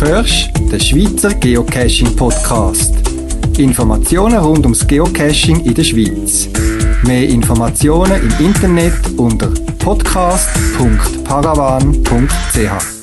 hörst den Schweizer Geocaching Podcast. Informationen rund ums Geocaching in der Schweiz. Mehr Informationen im Internet unter podcast.paravan.ch.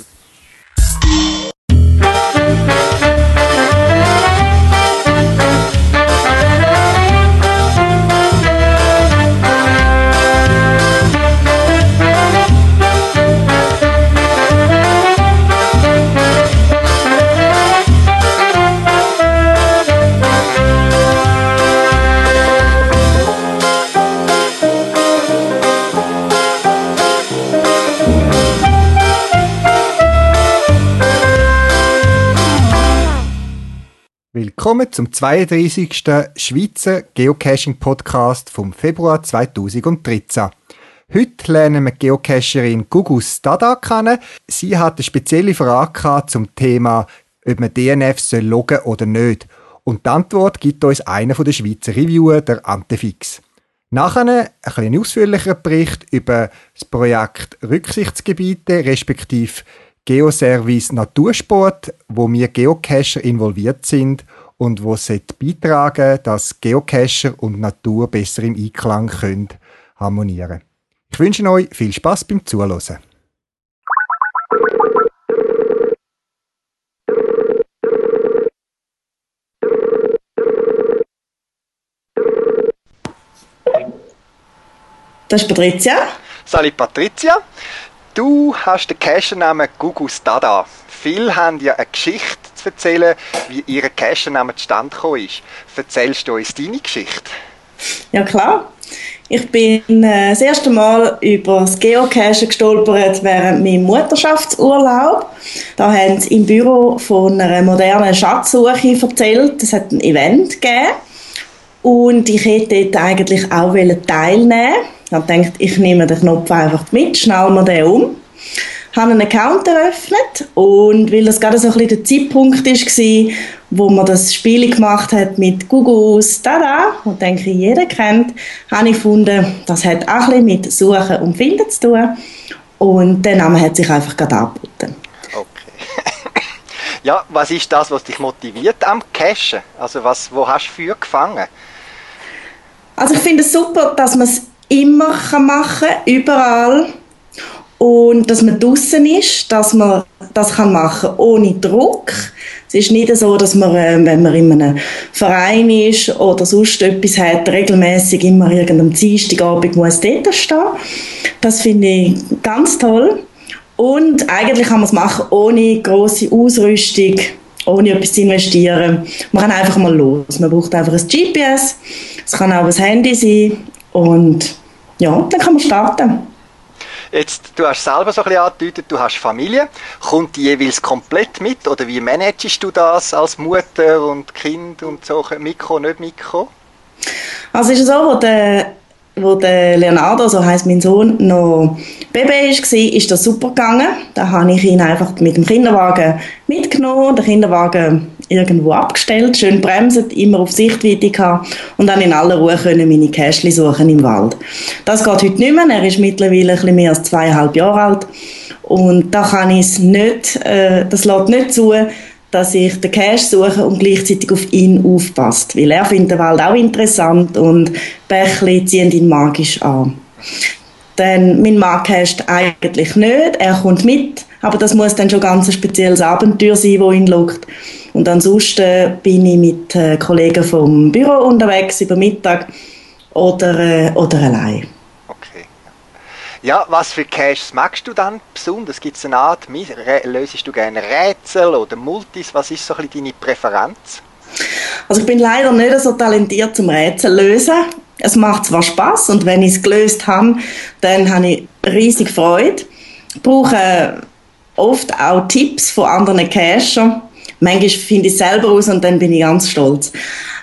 Willkommen zum 32. Schweizer Geocaching-Podcast vom Februar 2013. Heute lernen wir Geocacherin Gugus Dada kennen. Sie hat eine spezielle Frage zum Thema, ob man DNF soll loggen oder nicht. Und die Antwort gibt uns einer der Schweizer Reviewer, der Antefix. Nachher ein ausführlicher Bericht über das Projekt Rücksichtsgebiete respektive Geoservice Natursport, wo wir Geocacher involviert sind und wo beitragen dass Geocacher und Natur besser im Einklang können harmonieren Ich wünsche euch viel Spaß beim Zuhören. Das ist Patricia. Salut Patricia. Du hast den Cache-Namen Gugus Dada. Viele haben ja eine Geschichte erzählen, wie ihr Cache-Name zustande gekommen ist. Erzählst du uns deine Geschichte? Ja, klar. Ich bin äh, das erste Mal über das Geocachen gestolpert während meinem Mutterschaftsurlaub. Da haben sie im Büro von einer modernen Schatzsuche erzählt. Es hat ein Event gegeben. Und ich hätte dort eigentlich auch teilnehmen Ich habe gedacht, ich nehme den Knopf einfach mit, schnall mir den um habe einen Account eröffnet und weil das gerade so ein bisschen der Zeitpunkt war, wo man das Spiel gemacht hat mit Googles Tada, und denke jeder kennt, habe ich gefunden, das hat auch ein bisschen mit Suchen und Finden zu tun und der Name hat sich einfach gerade angeboten. Okay. ja, was ist das, was dich motiviert am Cachen? Also was, wo hast du für gefangen? Also ich finde es super, dass man es immer machen kann, überall und dass man draußen ist, dass man das kann machen ohne Druck. Es ist nicht so, dass man, äh, wenn man in einem Verein ist oder sonst etwas hat, regelmäßig immer irgendeinem Dienstagabend muss dort stehen. Das finde ich ganz toll. Und eigentlich kann man es machen ohne große Ausrüstung, ohne etwas zu investieren. Man kann einfach mal los. Man braucht einfach ein GPS. Es kann auch ein Handy sein. Und ja, dann kann man starten. Jetzt, du hast selber so ein bisschen angedeutet, du hast Familie. Kommt die jeweils komplett mit oder wie managst du das als Mutter und Kind und so, Mikro, nicht Mikro? Also ist es so, wo der wo der Leonardo, so heißt mein Sohn, noch Baby war, ist das super gegangen. Da habe ich ihn einfach mit dem Kinderwagen mitgenommen, den Kinderwagen irgendwo abgestellt, schön bremsen, immer auf Sichtweite gehabt und dann in aller Ruhe können meine Kästchen suchen im Wald. Das geht heute nicht mehr. Er ist mittlerweile ein mehr als zweieinhalb Jahre alt und da kann ich es nicht, äh, das lässt nicht zu, dass ich den Cash suche und gleichzeitig auf ihn aufpasst. Weil er findet den Wald auch interessant und Bächli ziehen ihn magisch an. Denn mein Mann casht eigentlich nicht, er kommt mit, aber das muss dann schon ganz ein spezielles Abenteuer sein, wo ihn lockt. Und ansonsten bin ich mit äh, Kollegen vom Büro unterwegs über Mittag oder, äh, oder allein. Ja, was für Caches magst du dann besonders? Gibt es eine Art, löst du gerne Rätsel oder Multis? Was ist so ein bisschen deine Präferenz? Also ich bin leider nicht so talentiert zum Rätsel lösen. Es macht zwar Spaß und wenn ich es gelöst habe, dann habe ich riesig Freude. Ich brauche oft auch Tipps von anderen Cachern. Manchmal finde ich es selber aus und dann bin ich ganz stolz.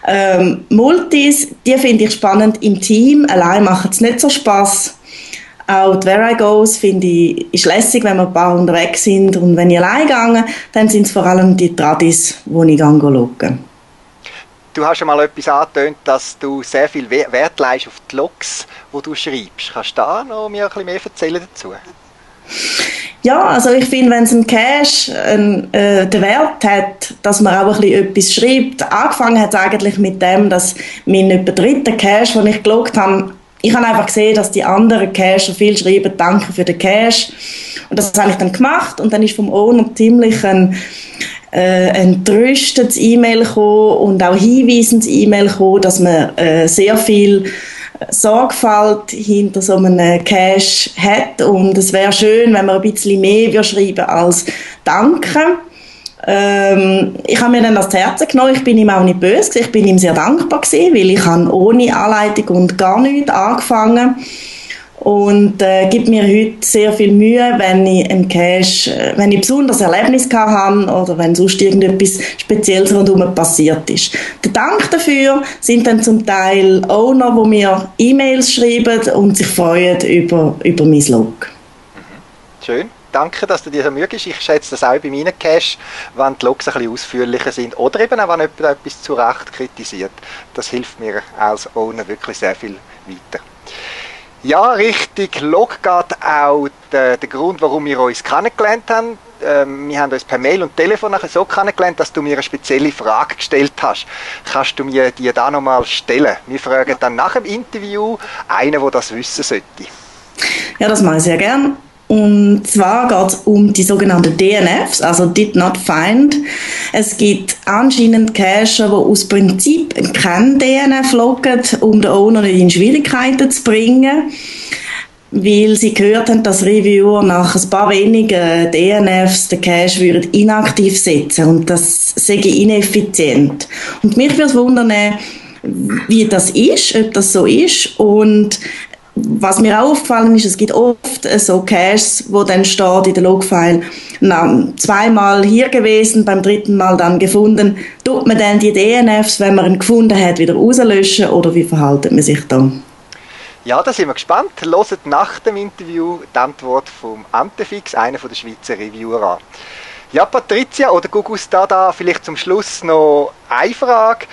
Ähm, Multis, die finde ich spannend im Team. Allein macht es nicht so Spaß. Auch die Where I Goes finde ich ist lässig, wenn wir ein paar unterwegs sind. Und wenn ich allein gehe, dann sind es vor allem die Tradis, die ich schaue. Du hast schon mal etwas angetönt, dass du sehr viel Wert leist auf die Logs, die du schreibst. Kannst du da noch mir ein bisschen mehr erzählen dazu? Ja, also ich finde, wenn es ein Cache ein, äh, den Wert hat, dass man auch ein bisschen etwas schreibt. Angefangen hat es eigentlich mit dem, dass mein etwa dritter Cache, den ich geloggt habe, ich habe einfach gesehen, dass die anderen Cacher viel schreiben, danke für den Cache. Und das habe ich dann gemacht und dann ist vom Owner ziemlich ein äh, entrüstetes E-Mail und auch hinweisendes E-Mail dass man äh, sehr viel Sorgfalt hinter so einem Cache hat und es wäre schön, wenn man ein bisschen mehr schreiben als Danke. Ähm, ich habe mir dann das Herz genommen, ich bin ihm auch nicht böse, ich bin ihm sehr dankbar gewesen, weil ich habe ohne Anleitung und gar nichts angefangen und äh, gibt mir heute sehr viel Mühe, wenn ich einen Cache, äh, wenn ich besonders Erlebnis habe oder wenn sonst irgendetwas Spezielles rundherum passiert ist. Der Dank dafür sind dann zum Teil Owner, die mir E-Mails schreiben und sich freuen über, über mein Log. Schön danke, dass du dir so Mühe gibst. Ich schätze das auch bei meinen Cache, wenn die Logs ein bisschen ausführlicher sind oder eben auch, wenn jemand etwas zu Recht kritisiert. Das hilft mir als Owner wirklich sehr viel weiter. Ja, richtig. Log geht auch der, der Grund, warum wir uns kennengelernt haben. Ähm, wir haben uns per Mail und Telefon so kennengelernt, dass du mir eine spezielle Frage gestellt hast. Kannst du mir die da nochmal stellen? Wir fragen dann nach dem Interview einen, der das wissen sollte. Ja, das mache ich sehr gern. Und zwar geht es um die sogenannten DNFs, also Did Not Find. Es gibt anscheinend Cacher, die aus Prinzip kein DNF loggen, um den Owner nicht in Schwierigkeiten zu bringen, weil sie gehört haben, dass Reviewer nach ein paar wenigen DNFs den Cache würden inaktiv setzen und das sei ineffizient. Und mich würde wundern, wie das ist, ob das so ist und was mir auch aufgefallen ist, es gibt oft so Caches, wo dann steht in der Logfile, na, zweimal hier gewesen, beim dritten Mal dann gefunden. Tut man dann die DNFs, wenn man ihn gefunden hat, wieder rauslöschen oder wie verhaltet man sich da? Ja, da sind wir gespannt. Loset nach dem Interview die Antwort vom Antefix, einer der Schweizer Reviewer an. Ja, Patricia oder Gugus Dada, vielleicht zum Schluss noch eine Frage.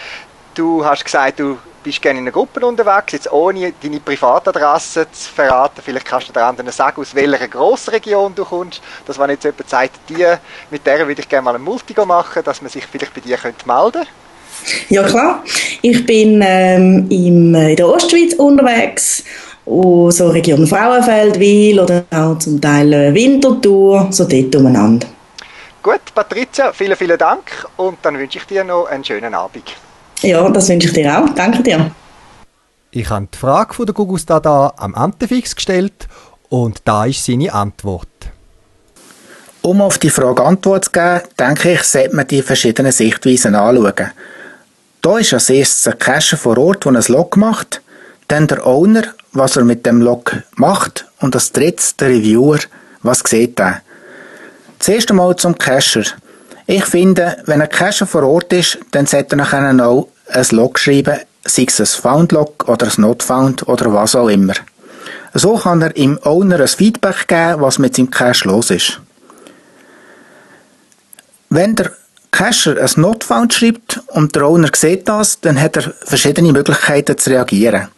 Du hast gesagt, du bist gerne in einer Gruppe unterwegs, jetzt ohne deine Privatadresse zu verraten. Vielleicht kannst du der anderen sagen, aus welcher Grossregion du kommst. Dass man jetzt jemand sagt, die, mit der würde ich gerne mal ein Multigo machen, dass man sich vielleicht bei dir könnte melden Ja klar, ich bin ähm, im, in der Ostschweiz unterwegs, so Region Frauenfeld, Wil oder auch zum Teil äh, Winterthur, so dort umeinander. Gut, Patricia, vielen, vielen Dank und dann wünsche ich dir noch einen schönen Abend. Ja, das wünsche ich dir auch. Danke dir. Ich habe die Frage von der Gugusta da am Antefix gestellt und da ist seine Antwort. Um auf die Frage Antwort zu geben, denke ich, sollte man die verschiedenen Sichtweisen anschauen. Da ist als erstes ein Cacher vor Ort, der ein Log macht, dann der Owner, was er mit dem Log macht und als drittes der Reviewer, was sieht er. Zuerst einmal zum Cacher. Ich finde, wenn ein Cacher vor Ort ist, dann sollte er nachher auch ein Log schreiben, sei es ein Found-Log oder ein Not-Found oder was auch immer. So kann er im Owner ein Feedback geben, was mit seinem Cache los ist. Wenn der Cacher ein Not-Found schreibt und der Owner sieht das, dann hat er verschiedene Möglichkeiten zu reagieren.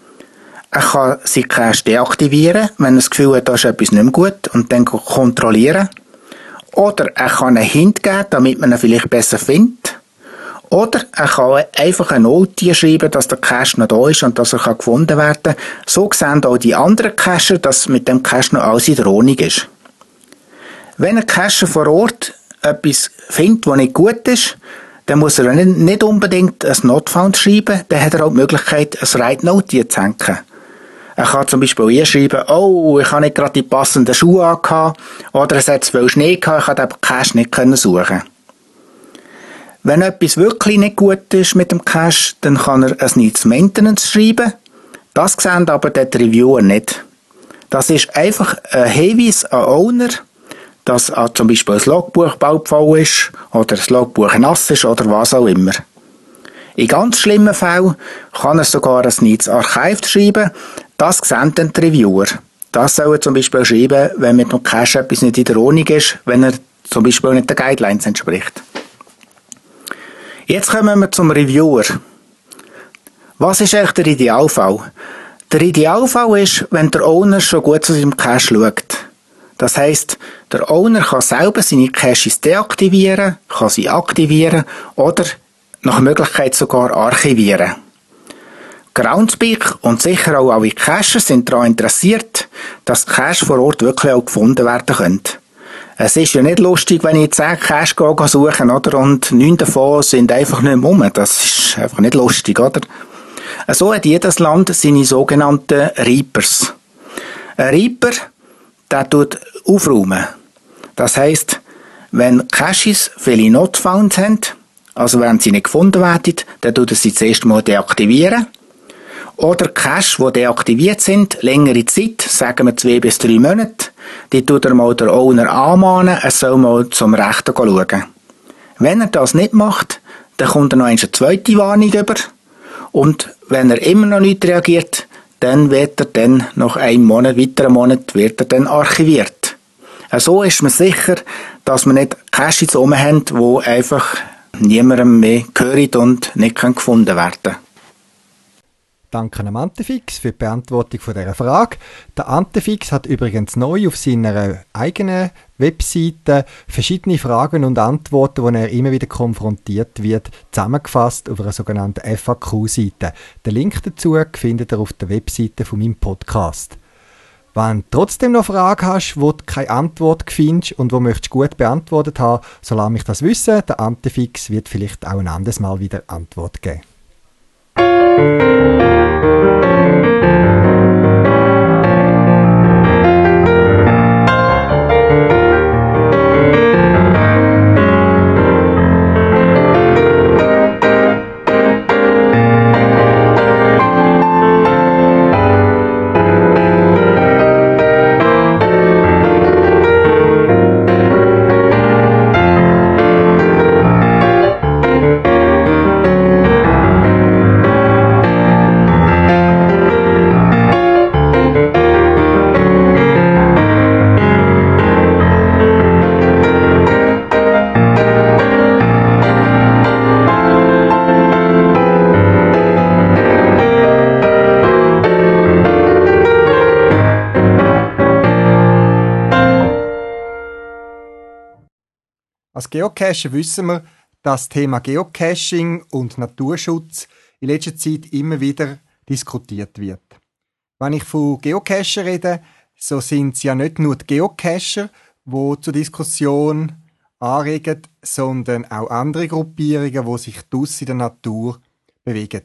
Er kann seinen Cache deaktivieren, wenn er das Gefühl hat, da ist etwas nicht mehr gut und dann kontrollieren. Oder er kann einen Hint geben, damit man ihn vielleicht besser findet. Oder er kann einfach eine Note schreiben, dass der Cache noch da ist und dass er gefunden werden kann. So sehen auch die anderen Cacher, dass mit dem Cache noch alles in der Ordnung ist. Wenn ein Cacher vor Ort etwas findet, was nicht gut ist, dann muss er nicht unbedingt ein Not Found schreiben, dann hat er auch die Möglichkeit, ein Write Note zu hängen. Er kann zum Beispiel hier schreiben, oh, ich habe nicht gerade die passenden Schuhe angehabt, oder es hat zu viel Schnee gehabt, ich konnte den Cache nicht suchen. Wenn etwas wirklich nicht gut ist mit dem Cache, dann kann er ein Needs Maintenance schreiben. Das sehen aber der Reviewer nicht. Das ist einfach ein Hinweis an Owner, dass zum Beispiel ein Logbuch baugefallen ist, oder das Logbuch nass ist, oder was auch immer. In ganz schlimmen Fällen kann er sogar ein Needs Archive schreiben, das sehen dann die Reviewer. Das soll er zum Beispiel schreiben, wenn mit dem Cache etwas nicht in der Ordnung ist, wenn er zum Beispiel nicht den Guidelines entspricht. Jetzt kommen wir zum Reviewer. Was ist eigentlich der Idealfall? Der Idealfall ist, wenn der Owner schon gut zu seinem Cache schaut. Das heißt, der Owner kann selber seine Caches deaktivieren, kann sie aktivieren oder nach Möglichkeit sogar archivieren. Groundspeak und sicher auch alle Cacher sind daran interessiert, dass Cache vor Ort wirklich auch gefunden werden können. Es ist ja nicht lustig, wenn ich 10 Cache suche, oder? Und neun davon sind einfach nicht mehr rum. Das ist einfach nicht lustig, oder? So hat jedes Land seine sogenannten Reapers. Ein Reaper, der tut aufräumen. Das heisst, wenn Caches viele Not found haben, also wenn sie nicht gefunden werden, dann tut er sie zuerst mal deaktivieren. Oder Cache, die deaktiviert sind, längere Zeit, sagen wir zwei bis drei Monate, die tut er mal der Owner anmahnen, er soll mal zum Rechten schauen. Wenn er das nicht macht, dann kommt er noch eine zweite Warnung über. Und wenn er immer noch nicht reagiert, dann wird er dann nach einem Monat, weiteren Monat, wird er dann archiviert. So ist man sicher, dass man nicht Caches rum haben, wo einfach niemandem mehr gehört und nicht gefunden werden können. Danke an Antefix für die Beantwortung dieser Frage. Der Antefix hat übrigens neu auf seiner eigenen Webseite verschiedene Fragen und Antworten, wo er immer wieder konfrontiert wird, zusammengefasst auf einer sogenannten FAQ-Seite. Den Link dazu findet ihr auf der Webseite von meinem Podcast. Wenn du trotzdem noch Fragen hast, wo du keine Antwort findest und wo möchtest gut beantwortet haben, so lass mich das wissen. Der Antefix wird vielleicht auch ein anderes Mal wieder Antwort geben. Als Geocacher wissen wir, dass das Thema Geocaching und Naturschutz in letzter Zeit immer wieder diskutiert wird. Wenn ich von Geocacher rede, so sind es ja nicht nur die Geocacher, die zur Diskussion anregen, sondern auch andere Gruppierungen, die sich draussen in der Natur bewegen.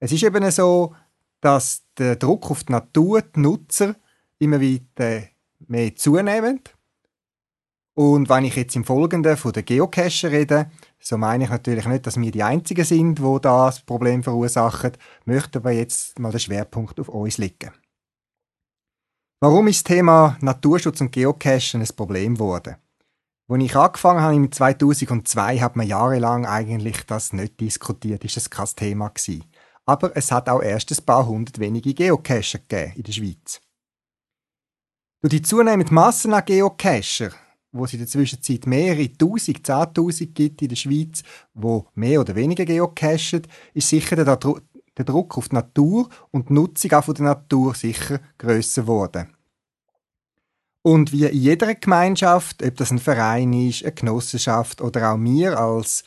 Es ist eben so, dass der Druck auf die Natur, die Nutzer, immer weiter mehr zunehmend und wenn ich jetzt im Folgenden von den Geocacher rede, so meine ich natürlich nicht, dass wir die Einzigen sind, wo das Problem verursachen, möchte aber jetzt mal der Schwerpunkt auf uns liegen. Warum ist das Thema Naturschutz und Geocachen ein Problem geworden? Als ich angefangen habe im 2002, hat man jahrelang eigentlich das nicht diskutiert, ist das kein Thema gewesen. Aber es hat auch erst ein paar hundert wenige Geocacher gegeben in der Schweiz. Durch die zunehmende Masse an Geocacher wo es in der Zwischenzeit mehrere Tausend, Zehntausend gibt in der Schweiz, wo mehr oder weniger geocachen, ist sicher der, der Druck auf die Natur und die Nutzung auch von der Natur sicher grösser geworden. Und wie in jeder Gemeinschaft, ob das ein Verein ist, eine Genossenschaft oder auch wir als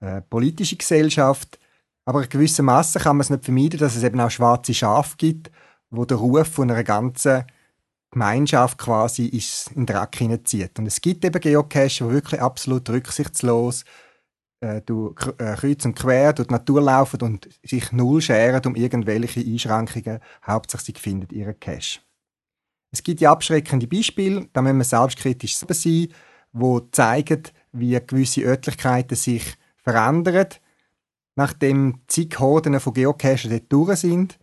äh, politische Gesellschaft, aber in gewisser Masse kann man es nicht vermeiden, dass es eben auch schwarze Schafe gibt, wo der Ruf von einer ganzen Gemeinschaft quasi ist in den Dreck hineinzieht. Und es gibt eben Geocache, die wirklich absolut rücksichtslos äh, durch, äh, kreuz und quer durch die Natur laufen und sich null scheren um irgendwelche Einschränkungen. Hauptsächlich sie finden ihren Cache. Es gibt ja abschreckende Beispiele, da müssen wir selbstkritisch sein, wo zeigen, wie gewisse Örtlichkeiten sich verändern, nachdem zig Horden von Geocachen dort durch sind.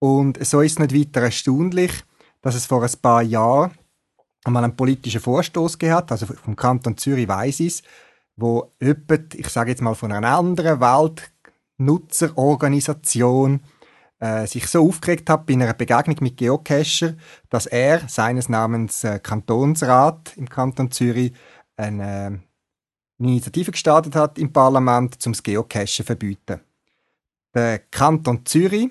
Und so ist es nicht weiter erstaunlich, dass es vor ein paar Jahren einmal einen politischen Vorstoß gehabt, also vom Kanton Zürich weiß ich wo jemand, ich sage jetzt mal von einer anderen Weltnutzerorganisation, äh, sich so aufgeregt hat bei einer Begegnung mit Geocacher, dass er seines Namens äh, Kantonsrat im Kanton Zürich eine, äh, eine Initiative gestartet hat im Parlament, um das Geocachen zu verbieten. Der Kanton Zürich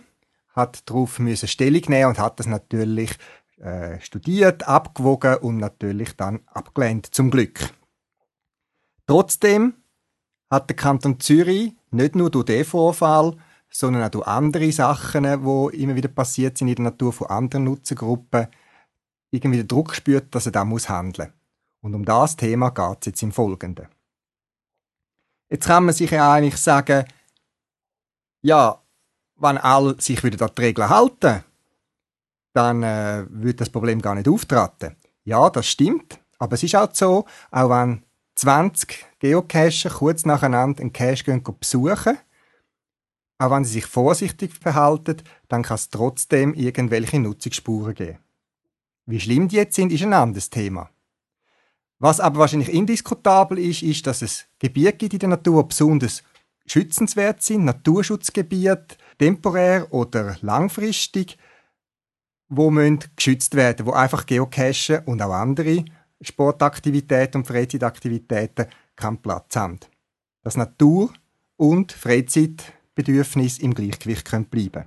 hat darauf Stellung nehmen und hat das natürlich äh, studiert, abgewogen und natürlich dann abgelehnt, zum Glück. Trotzdem hat der Kanton Zürich nicht nur durch diesen Vorfall, sondern auch durch andere Sachen, die immer wieder passiert sind in der Natur von anderen Nutzergruppen, irgendwie den Druck gespürt, dass er da muss handeln. Und um das Thema geht es jetzt im Folgenden. Jetzt kann man sich ja eigentlich sagen, ja, wenn alle sich wieder an die Regeln halten, dann äh, wird das Problem gar nicht auftreten. Ja, das stimmt. Aber es ist auch so, auch wenn 20 Geocacher kurz nacheinander einen Cache gehen besuchen, auch wenn sie sich vorsichtig verhalten, dann kann es trotzdem irgendwelche Nutzungsspuren geben. Wie schlimm die jetzt sind, ist ein anderes Thema. Was aber wahrscheinlich indiskutabel ist, ist, dass es Gebiete gibt in der Natur, die besonders schützenswert sind, Naturschutzgebiete, temporär oder langfristig, wo müssen geschützt werden, wo einfach Geocachen und auch andere Sportaktivitäten und Freizeitaktivitäten keinen Platz haben. Dass Natur und Freizeitbedürfnis im Gleichgewicht können bleiben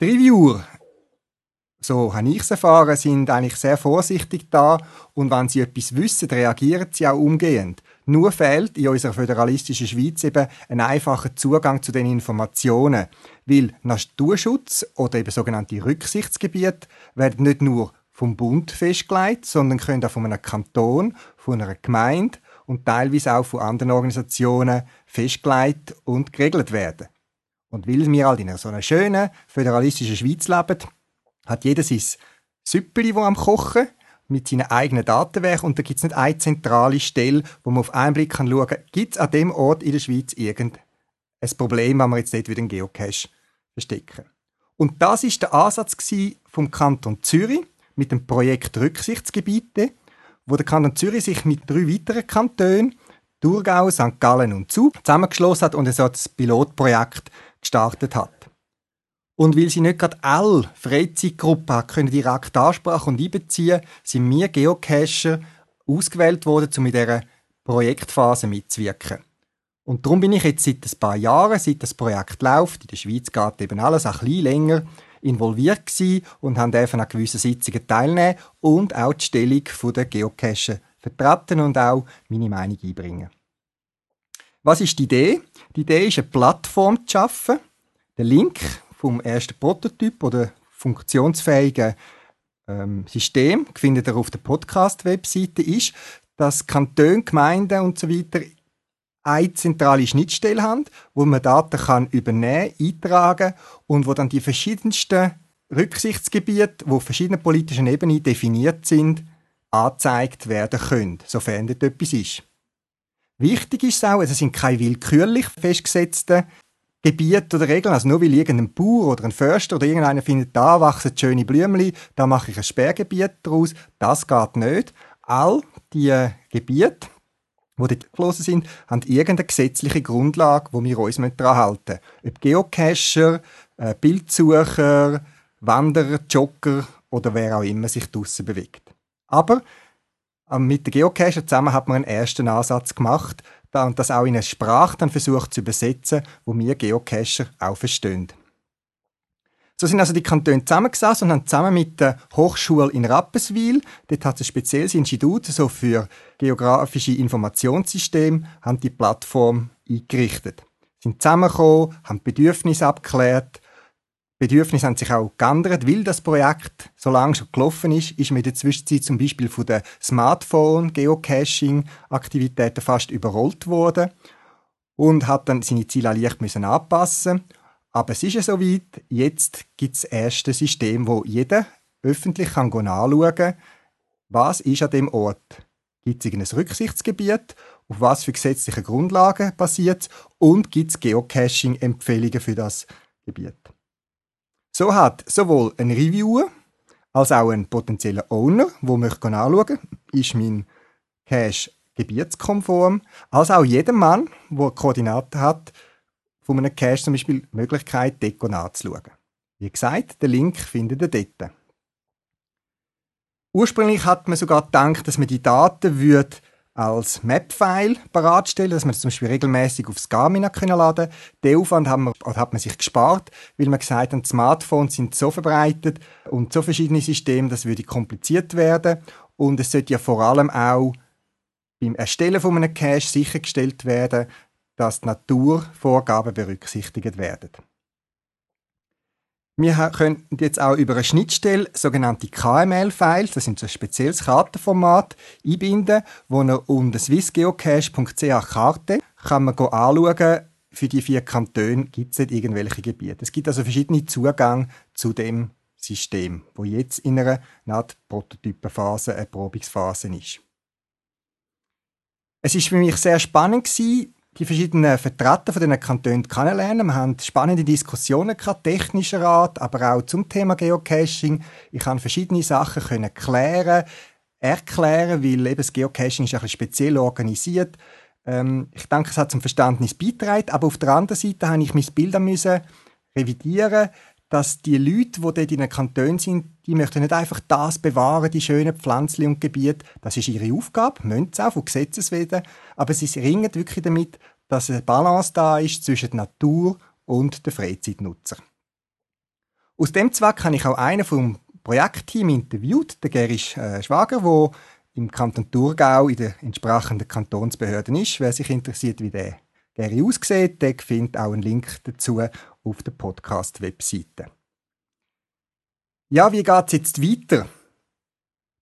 Die Reviewer, so habe ich es erfahren, sind eigentlich sehr vorsichtig da und wenn sie etwas wissen, reagieren sie auch umgehend. Nur fehlt in unserer föderalistischen Schweiz eben ein einfacher Zugang zu den Informationen, weil Naturschutz oder eben sogenannte Rücksichtsgebiete werden nicht nur vom Bund festgelegt, sondern können auch von einem Kanton, von einer Gemeinde und teilweise auch von anderen Organisationen festgelegt und geregelt werden. Und weil wir halt in so einer schönen föderalistischen Schweiz leben, hat jeder sein Süppeli, das am Kochen mit seinen eigenen Datenwerken und da gibt es nicht eine zentrale Stelle, wo man auf einen Blick schauen kann, gibt es an dem Ort in der Schweiz irgendein Problem, wenn wir jetzt dort wieder einen Geocache verstecken. Und das ist der Ansatz vom Kanton Zürich mit dem Projekt Rücksichtsgebiete, wo der Kanton Zürich sich mit drei weiteren Kantonen, Thurgau, St. Gallen und Zug, zusammengeschlossen hat und ein solches Pilotprojekt gestartet hat. Und weil sie nicht gerade alle Freizeitgruppen können direkt ansprachen und einbeziehen, sind wir Geocacher ausgewählt worden, um in dieser Projektphase mitzuwirken. Und darum bin ich jetzt seit ein paar Jahren, seit das Projekt läuft, in der Schweiz geht eben alles ein bisschen länger, involviert gewesen und haben einfach an gewissen Sitzungen teilnehmen und auch die Stellung der Geocacher vertreten und auch meine Meinung einbringen. Was ist die Idee? Die Idee ist, eine Plattform zu schaffen. Der Link vom ersten Prototyp oder funktionsfähigen ähm, System, findet ihr auf der Podcast-Webseite, ist, dass Kantone, Gemeinden und so weiter eine zentrale Schnittstelle haben, wo man Daten kann übernehmen, eintragen und wo dann die verschiedensten Rücksichtsgebiete, wo auf verschiedenen politischen Ebenen definiert sind, angezeigt werden können, sofern dort etwas ist. Wichtig ist auch, es sind keine willkürlich festgesetzten Gebiete oder Regeln. Also nur weil irgendein Bauer oder ein Förster oder irgendeiner findet, da wachsen schöne Blümchen, da mache ich ein Sperrgebiet daraus. Das geht nicht. All die Gebiete, die dort geflossen sind, haben irgendeine gesetzliche Grundlage, wo wir uns daran halten müssen. Ob Geocacher, äh, Bildsucher, Wanderer, Jogger oder wer auch immer sich draussen bewegt. Aber mit den Geocacher zusammen hat man einen ersten Ansatz gemacht, und das auch in eine Sprache dann versucht zu übersetzen, wo wir Geocacher auch verstehen. So sind also die Kantone zusammengesessen und haben zusammen mit der Hochschule in Rapperswil, dort hat es ein spezielles Institut so für geografische Informationssysteme, haben die Plattform eingerichtet. Sind zusammengekommen, haben Bedürfnisse abgeklärt Bedürfnisse haben sich auch geändert, weil das Projekt so lange schon gelaufen ist, ist man in der Zwischenzeit zum Beispiel von den Smartphone-Geocaching-Aktivitäten fast überrollt worden und hat dann seine Ziele leicht müssen anpassen. Aber es ist ja soweit, jetzt gibt es das erste System, wo jeder öffentlich kann anschauen kann, was ist an dem Ort. Gibt es ein Rücksichtsgebiet? Auf was für gesetzliche Grundlagen basiert Und gibt es Geocaching-Empfehlungen für das Gebiet? So hat sowohl ein Reviewer als auch ein potenzieller Owner, der möchte anschauen ist mein Cache gebietskonform, als auch jeder Mann, der Koordinaten hat, von einem Cache zum Beispiel die Möglichkeit, Deko nachzuschauen. Wie gesagt, den Link findet ihr dort. Ursprünglich hat man sogar gedacht, dass man die Daten würde als Map-File bereitstellen, dass man das zum Beispiel regelmäßig aufs Garmin können laden kann. Den Aufwand haben wir, hat man sich gespart, weil man gesagt hat, Smartphones sind so verbreitet und so verschiedene Systeme, das würde kompliziert werden. Und es sollte ja vor allem auch beim Erstellen von einem Cache sichergestellt werden, dass die Naturvorgaben berücksichtigt werden. Wir können jetzt auch über eine Schnittstelle sogenannte KML-Files, das sind so ein spezielles Kartenformat, einbinden, wo man unter swissgeocache.ch Karte kann man anschauen, für die vier Kantone gibt es nicht irgendwelche Gebiete. Es gibt also verschiedene Zugänge zu dem System, wo jetzt in einer Art Prototypenphase, eine Probungsphase ist. Es ist für mich sehr spannend die verschiedenen Vertreter von diesen Kantonen kennenlernen. Wir haben spannende Diskussionen gehabt, technischer Art, aber auch zum Thema Geocaching. Ich kann verschiedene Sachen können klären, erklären, weil eben das Geocaching ist ein bisschen speziell organisiert. Ähm, ich denke, es hat zum Verständnis beigetragen, aber auf der anderen Seite habe ich mein Bild müssen dass die Leute, die dort in den Kantonen sind, die möchten nicht einfach das bewahren, die schönen Pflanzen und Gebiete. Das ist ihre Aufgabe, müssen sie auch von Gesetzeswegen. Aber sie ringen wirklich damit, dass eine Balance da ist zwischen der Natur und den Freizeitnutzer. Aus dem Zweck habe ich auch einen vom Projektteam interviewt, den Gerisch äh, Schwager, der im Kanton Thurgau in der entsprechenden Kantonsbehörde ist. Wer sich interessiert, wie der Gary aussieht, der findet auch einen Link dazu auf der Podcast-Webseite. Ja, wie geht es jetzt weiter?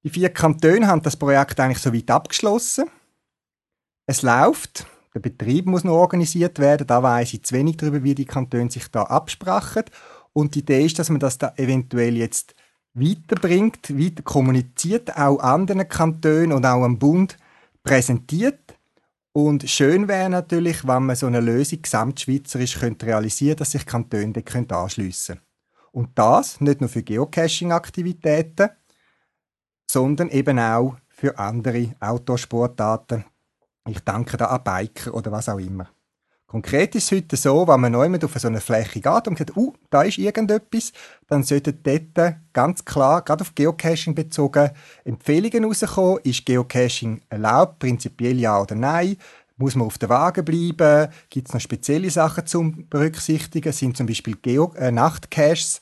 Die vier Kantone haben das Projekt eigentlich soweit abgeschlossen. Es läuft. Der Betrieb muss noch organisiert werden. Da weiß ich zu wenig darüber, wie die Kantone sich da absprachen. Und die Idee ist, dass man das da eventuell jetzt weiterbringt, weiter kommuniziert, auch anderen Kantonen und auch am Bund präsentiert und schön wäre natürlich, wenn man so eine Lösung gesamtschweizerisch könnte realisieren könnte, dass sich Kantone dort anschliessen können. Und das nicht nur für Geocaching-Aktivitäten, sondern eben auch für andere Autosportarten. Ich denke da an Biker oder was auch immer. Konkret ist es heute so, wenn man neu auf so eine Fläche geht und sagt, uh, da ist irgendetwas, dann sollten dort ganz klar, gerade auf Geocaching bezogen, Empfehlungen rauskommen. Ist Geocaching erlaubt? Prinzipiell ja oder nein? Muss man auf der Waage bleiben? Gibt es noch spezielle Sachen zum berücksichtigen? Sind zum Beispiel Geo äh, Nachtcaches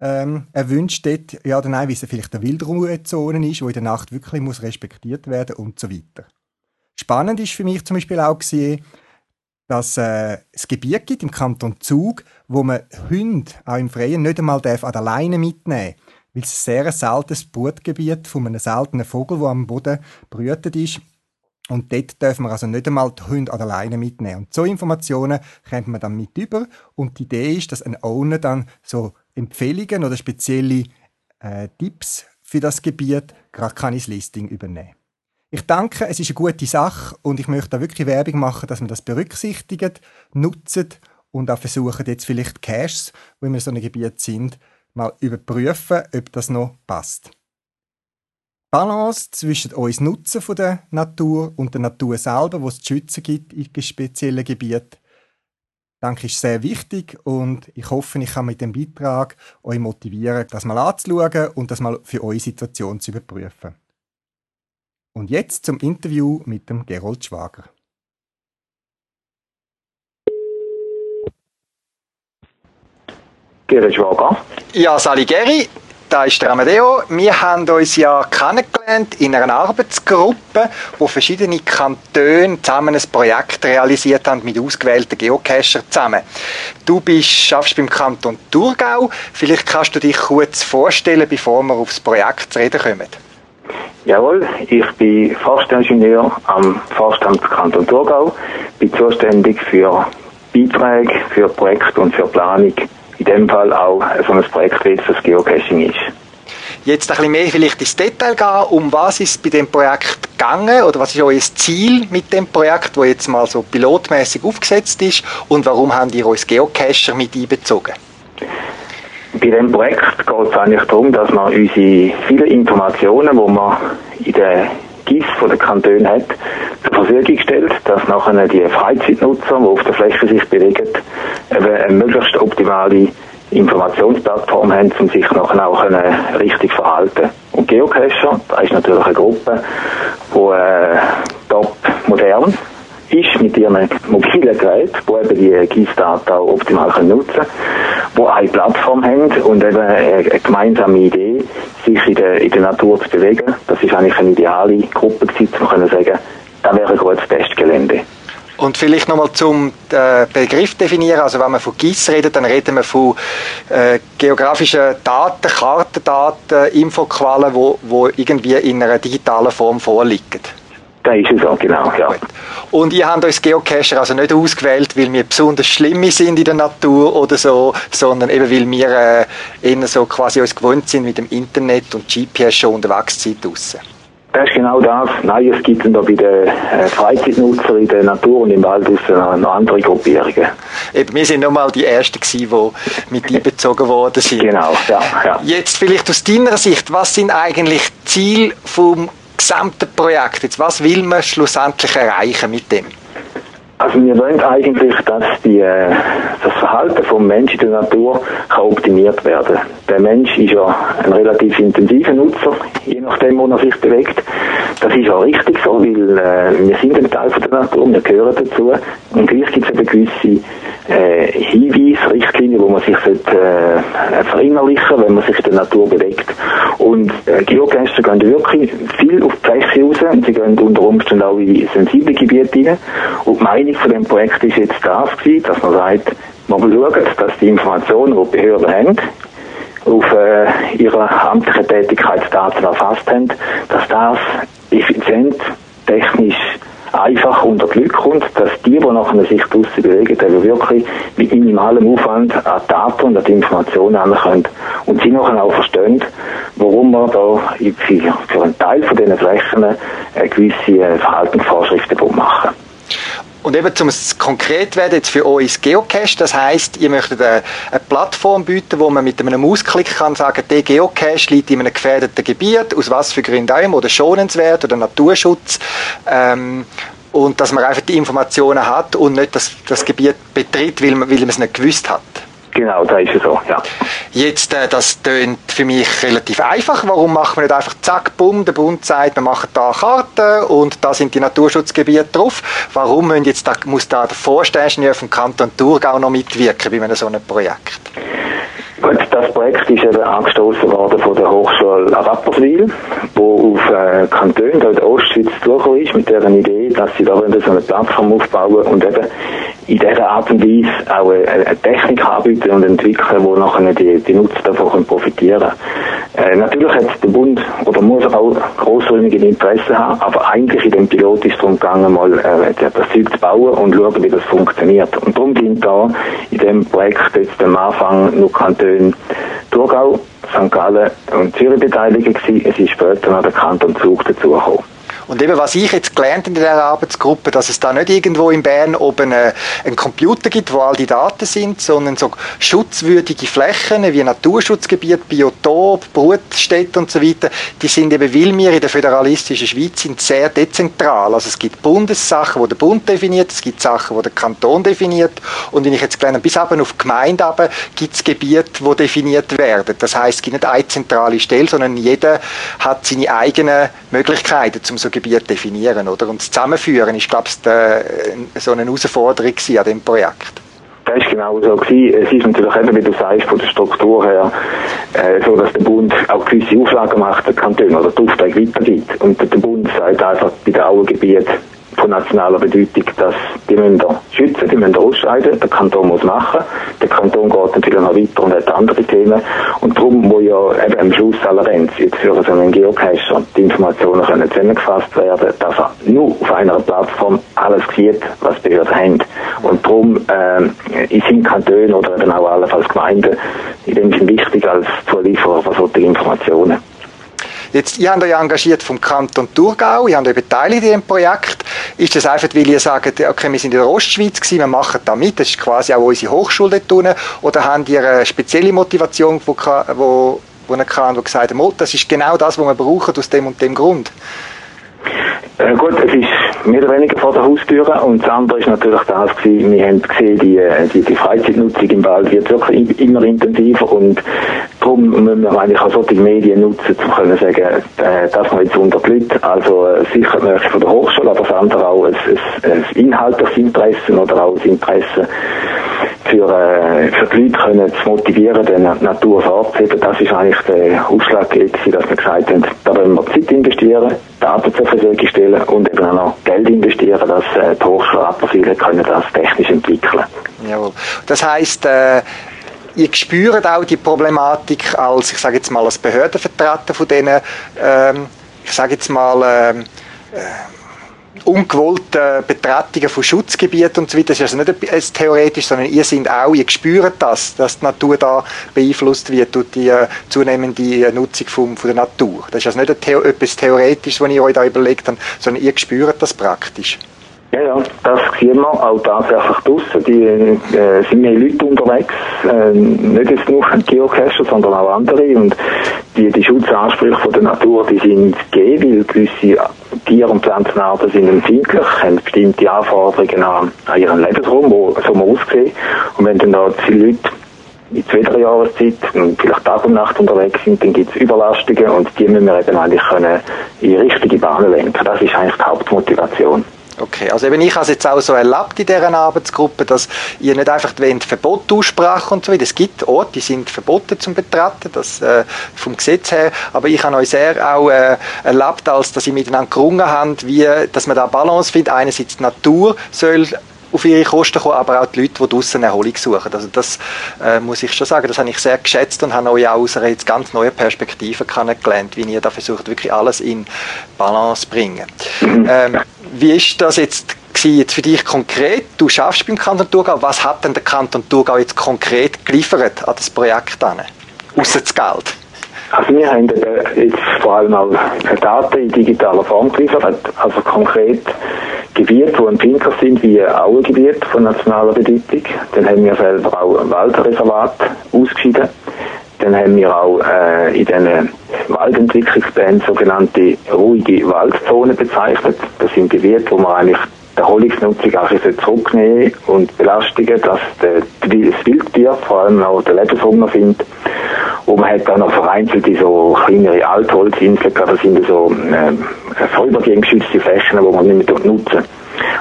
ähm, erwünscht dort, ja oder nein, wie es vielleicht eine Wildruhezone ist, wo in der Nacht wirklich muss respektiert werden und so weiter. Spannend ist für mich zum Beispiel auch gesehen, dass äh, es Gebiete gibt im Kanton Zug, wo man Hunde auch im Freien nicht einmal darf an der Leine mitnehmen darf, weil es ein sehr seltenes Brutgebiet von einem seltenen Vogel, der am Boden brütet ist. Und dort dürfen wir also nicht einmal die Hunde an der Leine mitnehmen. Und so Informationen kommt man dann mit über. Und die Idee ist, dass ein Owner dann so Empfehlungen oder spezielle äh, Tipps für das Gebiet gerade kann ins Listing übernehmen. Ich denke, es ist eine gute Sache und ich möchte da wirklich Werbung machen, dass man das berücksichtigt, nutzt und auch versuchen, jetzt vielleicht Caches, wo wir so einem Gebiet sind, mal überprüfen, ob das noch passt. Balance zwischen uns Nutzen von der Natur und der Natur selber, wo es zu schützen gibt in speziellen Gebieten, denke ich, ist sehr wichtig und ich hoffe, ich kann mit dem Beitrag euch motivieren, das mal anzuschauen und das mal für eure Situation zu überprüfen. Und jetzt zum Interview mit dem Gerold Schwager. Gerold Schwager. Ja, Sali Geri, da ist der Amadeo. Wir haben uns ja kennengelernt in einer Arbeitsgruppe, wo verschiedene Kantone zusammen ein Projekt realisiert haben mit ausgewählten Geocacher zusammen. Du bist, schaffst beim Kanton Thurgau. Vielleicht kannst du dich kurz vorstellen, bevor wir aufs Projekt zu reden kommen. Jawohl, ich bin Forstingenieur am Forstamt Kanton Thurgau, bin zuständig für Beiträge, für Projekte und für Planung. In dem Fall auch so ein Projekt, wie das Geocaching ist. Jetzt ein bisschen mehr vielleicht ins Detail gehen, um was ist bei dem Projekt gegangen oder was ist euer Ziel mit dem Projekt, das jetzt mal so pilotmäßig aufgesetzt ist und warum haben ihr uns Geocacher mit einbezogen? Bei diesem Projekt geht es eigentlich darum, dass man unsere vielen Informationen, die man in der GIS von der Kantone hat, zur Verfügung stellt, dass nachher die Freizeitnutzer, die auf der Fläche sich bewegen, eine möglichst optimale Informationsplattform haben, um sich nachher auch richtig verhalten. Und Geocacher, das ist natürlich eine Gruppe, die äh, top Bern ist mit ihren mobilen Geräten, die eben die GIS-Daten optimal nutzen können, die eine Plattform haben und eben eine gemeinsame Idee, sich in der, in der Natur zu bewegen. Das ist eigentlich eine ideale Gruppe gewesen, um zu sagen, das wäre ein gutes Testgelände. Und vielleicht nochmal zum äh, Begriff definieren. Also wenn man von GIS redet, dann reden wir von äh, geografischen Daten, Kartendaten, Infoquellen, wo, wo irgendwie in einer digitalen Form vorliegen. Da ist es auch, genau, ja. Und ihr habt uns Geocacher also nicht ausgewählt, weil wir besonders schlimme sind in der Natur oder so, sondern eben weil wir äh, eher so quasi uns gewohnt sind mit dem Internet und GPS schon unterwegs sind draussen. Das ist genau das. Nein, es gibt da bei den äh, Freizeitnutzern in der Natur und im Wald noch andere Gruppierungen. Eben, wir sind nochmal die Ersten gewesen, die mit einbezogen worden sind. Genau, ja, ja. Jetzt vielleicht aus deiner Sicht, was sind eigentlich Ziele vom gesamten Projekt? Jetzt, was will man schlussendlich erreichen mit dem? Also wir wollen eigentlich, dass die, äh, das Verhalten vom Menschen in der Natur kann optimiert werden. Der Mensch ist ja ein relativ intensiver Nutzer, je nachdem, wo er sich bewegt. Das ist auch richtig so, weil äh, wir sind ein Teil von der Natur, wir gehören dazu. Und gleich gibt es eben gewisse äh, Hinweise, Richtlinien, wo man sich sollte, äh, verinnerlichen wenn man sich in der Natur bewegt. Und äh, Geocacher gehen wirklich viel auf die Fläche raus und sie gehen unter Umständen auch in sensible Gebiete rein. Und die Meinung von dem Projekt ist jetzt das gewesen, dass man sagt, man schauen, dass die Informationen, die die Behörden haben, auf äh, ihre amtlichen Tätigkeitsdaten erfasst haben, dass das effizient, technisch einfach unter Glück kommt, dass die, die nachher sich draussen bewegen, eben wirklich mit minimalem Aufwand an Daten und an die Informationen können und sie nachher auch verstehen, warum man da für, einen Teil von diesen Flächen äh, gewisse äh, Verhaltensvorschriften machen und eben zum es konkret werden jetzt für uns Geocache, das heißt, ihr möchtet eine, eine, Plattform bieten, wo man mit einem Mausklick kann sagen, der Geocache liegt in einem gefährdeten Gebiet, aus was für Gründen auch immer, oder schonenswert oder Naturschutz. Ähm, und dass man einfach die Informationen hat und nicht das, das Gebiet betritt, weil man, weil man es nicht gewusst hat. Genau, da ist es so, ja. Jetzt, äh, das tönt für mich relativ einfach. Warum machen wir nicht einfach zack, bumm, der Bund sagt, wir machen da Karten und da sind die Naturschutzgebiete drauf. Warum jetzt da, muss da der Vorsteher vom Kanton Thurgau noch mitwirken bei einem so einem Projekt? Das Projekt ist eben angestoßen worden von der Hochschule Rapperswil, wo auf äh, Kanton in der Ostschweiz zugekommen ist mit der Idee, dass sie da so eine Plattform aufbauen und eben in dieser Art und Weise auch eine, eine Technik anbieten und entwickeln, wo nachher die, die Nutzer davon profitieren können. Äh, natürlich hat der Bund oder muss auch grossräumige Interesse haben, aber eigentlich in dem Pilot ist es darum gegangen, mal äh, das Zeug zu bauen und schauen, wie das funktioniert. Und darum sind da in dem Projekt jetzt am Anfang nur Kantone Thurgau, St. Gallen und Zürich beteiligt. Es ist später noch der Kanton Zug dazugekommen. Und eben, was ich jetzt gelernt in dieser Arbeitsgruppe, dass es da nicht irgendwo in Bern oben äh, einen Computer gibt, wo all die Daten sind, sondern so schutzwürdige Flächen wie Naturschutzgebiet, Biotop, Brutstätte und so weiter, die sind eben, weil wir in der föderalistischen Schweiz sind, sehr dezentral. Also es gibt Bundessachen, wo der Bund definiert, es gibt Sachen, wo der Kanton definiert und wenn ich jetzt gelernt bis eben auf Gemeinde aber gibt es Gebiete, wo definiert werden. Das heißt, es gibt nicht eine zentrale Stelle, sondern jeder hat seine eigenen Möglichkeiten, um so Gebiet definieren, oder? Und Zusammenführen ist, glaube ich, äh, so eine Herausforderung an dem Projekt. Das war genau so. Gewesen. Es ist natürlich eben, wie du sagst, von der Struktur her äh, so, dass der Bund auch gewisse Auflagen macht, der Kanton oder die Aufträge weitergibt. Und der Bund sagt einfach bei den Auengebieten, von nationaler Bedeutung, dass die da schützen, die da ausscheiden, der Kanton muss machen, der Kanton geht natürlich noch weiter und hat andere Themen. Und darum, wo ja eben am Schluss allerdings jetzt für so einen Geocacher die Informationen können zusammengefasst werden, dass er nur auf einer Plattform alles sieht, was die Behörden haben. Und darum äh, sind Kantone oder eben auch allenfalls Gemeinden in dem Sinne wichtig als Zulieferer von solchen Informationen. Jetzt, ihr habt euch engagiert vom Kanton Thurgau, ihr habt euch beteiligt in dem Projekt. Ist das einfach, weil ihr sagt, okay, wir sind in der Ostschweiz gewesen, wir machen da mit, das ist quasi auch unsere Hochschule dort oder habt ihr eine spezielle Motivation, wo, wo, wo wo gesagt habt, das ist genau das, was wir brauchen aus dem und dem Grund? Äh, gut, es ist mehr oder weniger vor der Haustür und das andere ist natürlich das gewesen, wir haben gesehen, die, äh, die, die Freizeitnutzung im Wald wird wirklich immer intensiver und darum müssen wir eigentlich auch solche Medien nutzen, um können sagen, äh, das noch jetzt unter die Leute, also äh, sicher möchte von der Hochschule, aber das andere auch ein, ein, ein inhaltliches Interesse oder auch ein Interesse für, äh, für die Leute können zu motivieren, die Natur fortzuheben. Das ist eigentlich der Ausschlag gewesen, dass wir gesagt haben, da wollen wir Zeit investieren, Daten zur Versorgung stellen und eben auch noch Geld investieren, dass äh, die Hochschulabteilungen können das technisch entwickeln. Jawohl. Das heisst, äh, ihr spürt auch die Problematik als, ich sage jetzt mal, als Behördenvertreter von denen, ähm, ich sage jetzt mal, ähm, äh, ungewollte Betretungen von Schutzgebieten und so weiter. Das ist also nicht theoretisch, sondern ihr seid auch, ihr spürt das, dass die Natur da beeinflusst wird durch die äh, zunehmende Nutzung von, von der Natur. Das ist also nicht etwas Theoretisches, was ihr euch da überlegt habt, sondern ihr spürt das praktisch. Ja, ja, das sehen wir auch tatsächlich draussen. Die äh, sind mehr Leute unterwegs, äh, nicht jetzt nur Geocacher, sondern auch andere. Und die, die Schutzansprüche von der Natur, die sind gegeben, weil gewisse Tier- und Pflanzenarten sind empfindlich, haben bestimmte Anforderungen an, an ihren Lebensraum, wo so muss aussehen. Und wenn dann da viele Leute in zweiter Jahreszeit vielleicht Tag und Nacht unterwegs sind, dann gibt es Überlastungen und die müssen wir eben eigentlich können in richtige Bahnen lenken. Das ist eigentlich die Hauptmotivation. Okay, also eben ich habe es jetzt auch so erlebt in dieser Arbeitsgruppe, dass ihr nicht einfach wollt, Verbot aussprachen und so weiter. Es gibt Orte, die sind verboten zum Betreten, das äh, vom Gesetz her, aber ich habe euch sehr auch äh, erlebt, als dass ihr miteinander gerungen habt, wie, dass man da Balance findet. Einerseits die Natur soll auf ihre Kosten kommen, aber auch die Leute, die draußen Erholung suchen. Also das äh, muss ich schon sagen, das habe ich sehr geschätzt und habe euch auch aus einer jetzt ganz neuen Perspektive kennengelernt, wie ihr da versucht, wirklich alles in Balance zu bringen. Ähm, wie ist das jetzt jetzt für dich konkret? Du schaffst beim Kanton Thurgau. Was hat denn der Kanton Thurgau jetzt konkret geliefert an das Projekt? Außer das Geld? Also wir haben jetzt vor allem auch Daten in digitaler Form geliefert, also konkret Gebiete, die empfindlich sind, wie Auengebiet von nationaler Bedeutung. Dann haben wir selber auch ein Waldreservat ausgeschieden. Dann haben wir auch äh, in diesen Waldentwicklungsplänen sogenannte ruhige Waldzonen bezeichnet. Das sind Gebiete, wo man eigentlich die Erholungsnutzung auch zurücknehmen und Belastungen, dass das Wildtier, vor allem auch der Lebenshunger findet. Und man hat dann noch vereinzelte so kleinere Altholzinseln, das sind so äh, vorübergehend geschützte Flächen, die man nicht mehr nutzen.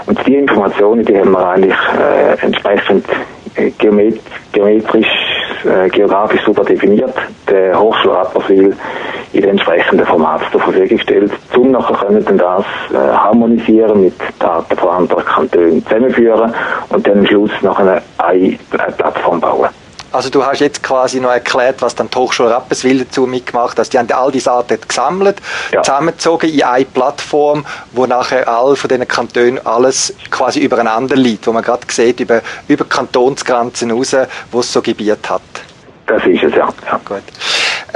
Und die Informationen, die haben wir eigentlich äh, entsprechend äh, geomet geometrisch, äh, geografisch super definiert, der Hochschule Rapperswil in den entsprechenden Format zur Verfügung gestellt, um nachher können dann das äh, harmonisieren mit Daten von anderen Kantonen zusammenführen und dann am Schluss noch eine, eine Plattform bauen. Also du hast jetzt quasi noch erklärt, was dann die Hochschule Rapperswil dazu mitgemacht hat. Die haben all diese Daten gesammelt, ja. zusammengezogen in eine Plattform, wo nachher all von diesen Kantonen alles quasi übereinander liegt, wo man gerade sieht, über, über Kantonsgrenzen raus, wo es so Gebiete hat. Das ist es, ja. ja. Gut.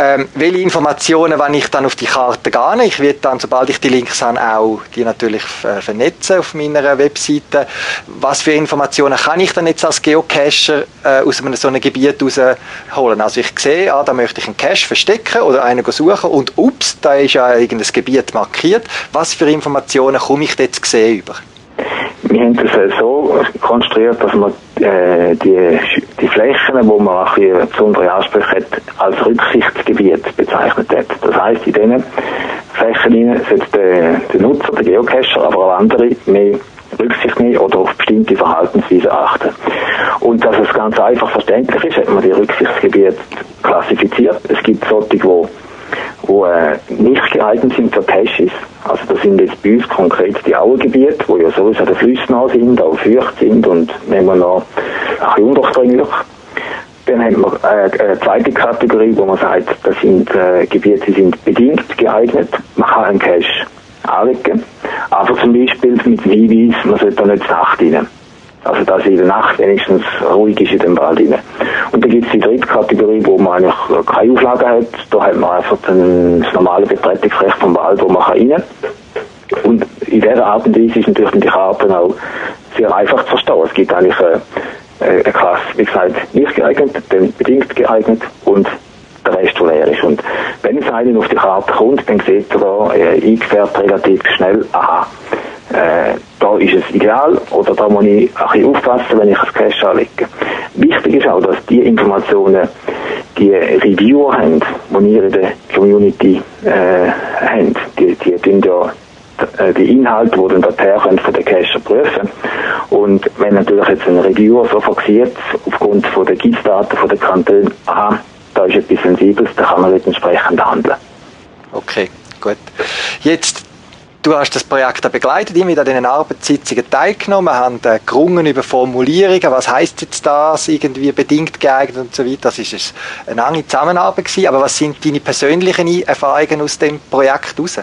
Ähm, welche Informationen, wenn ich dann auf die Karte gehe, ich werde dann, sobald ich die Links habe, auch die natürlich äh, vernetzen auf meiner Webseite. Was für Informationen kann ich dann jetzt als Geocacher äh, aus einem so einem Gebiet rausholen? Also ich sehe, ah, da möchte ich einen Cache verstecken oder einen suchen und ups, da ist ja irgendein Gebiet markiert. Was für Informationen komme ich jetzt sehen über? Wir haben das so konstruiert, dass man äh, die, die Flächen, wo man auch ein besondere Ansprüche hat, als Rücksichtsgebiet bezeichnet hat. Das heisst, in diesen Flächen sollte der, der Nutzer, der Geocacher, aber auch andere mehr Rücksicht nehmen oder auf bestimmte Verhaltensweisen achten. Und dass es ganz einfach verständlich ist, hat man die Rücksichtsgebiete klassifiziert. Es gibt solche, die die äh, nicht geeignet sind für Caches. Also das sind jetzt bei uns konkret die Auengebiete, wo ja sowieso der Flüsse nah sind, auch feucht sind und nehmen wir noch ein bisschen undurchdringlich. Dann haben wir äh, eine zweite Kategorie, wo man sagt, das sind äh, Gebiete, die sind bedingt geeignet. Man kann einen Cache anlegen, aber zum Beispiel mit Hinweis, man sollte da nicht Nacht rein. Also dass in der Nacht wenigstens ruhig ist in dem Wald rein. Und dann gibt es die dritte Kategorie, wo man eigentlich keine Auflagen hat. Da hat man einfach das normale Betretungsrecht vom Wald, wo man rein kann. Und in dieser Art und Weise ist natürlich die Karte auch sehr einfach zu verstehen. Es gibt eigentlich eine, eine Klasse, wie gesagt, nicht geeignet, dann bedingt geeignet und der Rest, der leer ist. Und wenn es einen auf die Karte kommt, dann sieht er da äh, eingefärbt relativ schnell, aha, äh, da ist es ideal oder da muss ich ein bisschen aufpassen, wenn ich ein Cache anlege. Wichtig ist auch, dass die Informationen die Reviewer haben, die ihr in der Community äh, habt, die, die tun ja äh, die Inhalte, die dann dorthin von den Cacher prüfen. Und wenn natürlich jetzt ein Reviewer sofort sieht, aufgrund von der GIS-Daten von der Kanton, aha, da ist etwas Sensibles, dann kann man nicht entsprechend handeln. Okay, gut. Jetzt Du hast das Projekt begleitet, immer wieder an diesen Arbeitssitzungen teilgenommen, haben äh, gerungen über Formulierungen, was heißt jetzt das, irgendwie bedingt geeignet und so weiter. Das ist eine lange Zusammenarbeit gewesen, aber was sind deine persönlichen Erfahrungen aus dem Projekt heraus?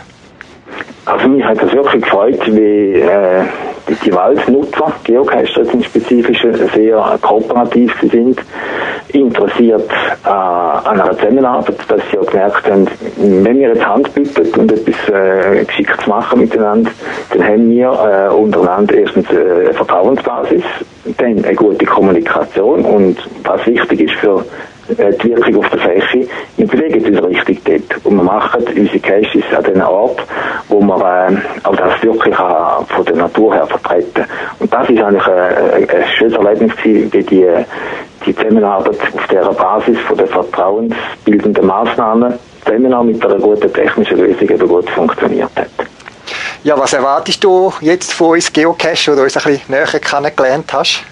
Also mich hat das wirklich gefreut, wie äh, die, die Waldnutzer, Geocacher im Spezifischen, sehr kooperativ. Sind, interessiert äh, an einer Zusammenarbeit, dass sie auch gemerkt haben, wenn wir jetzt Hand bieten und etwas äh, geschickt machen miteinander, dann haben wir äh, untereinander erstens eine Vertrauensbasis, dann eine gute Kommunikation und was wichtig ist für äh, die Wirkung auf der Fläche. Wir bewegen uns richtig dort. Und wir machen unsere Caches an den Ort, wo wir äh, auch das wirklich äh, von der Natur her vertreten. Und das ist eigentlich ein, ein schönes Erlebnis gewesen, wie die, die Zusammenarbeit auf dieser Basis von der vertrauensbildenden Maßnahmen zusammen auch mit einer guten technischen Lösung eben gut funktioniert hat. Ja, was erwartest du jetzt von uns Geocache, wo du uns ein bisschen näher kennengelernt hast?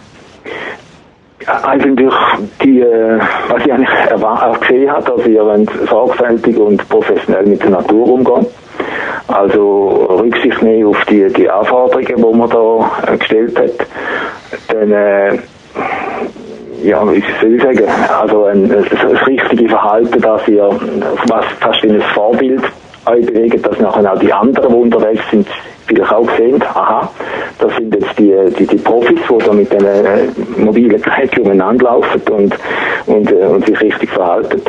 Eigentlich die, äh, was ich eigentlich auch gesehen habe, dass ihr sorgfältig und professionell mit der Natur umgehen. Also Rücksicht nehmen auf die, die Anforderungen, die man da äh, gestellt hat. Dann, äh, ja, wie soll ich sagen, also ein, das richtige Verhalten, dass ihr was fast wie ein Vorbild euch bewegt, dass nachher auch die anderen, die unterwegs sind, vielleicht auch gesehen, aha, das sind jetzt die, die, die Profis, die da mit den äh, mobilen Geräten umeinander laufen und, und, äh, und sich richtig verhalten.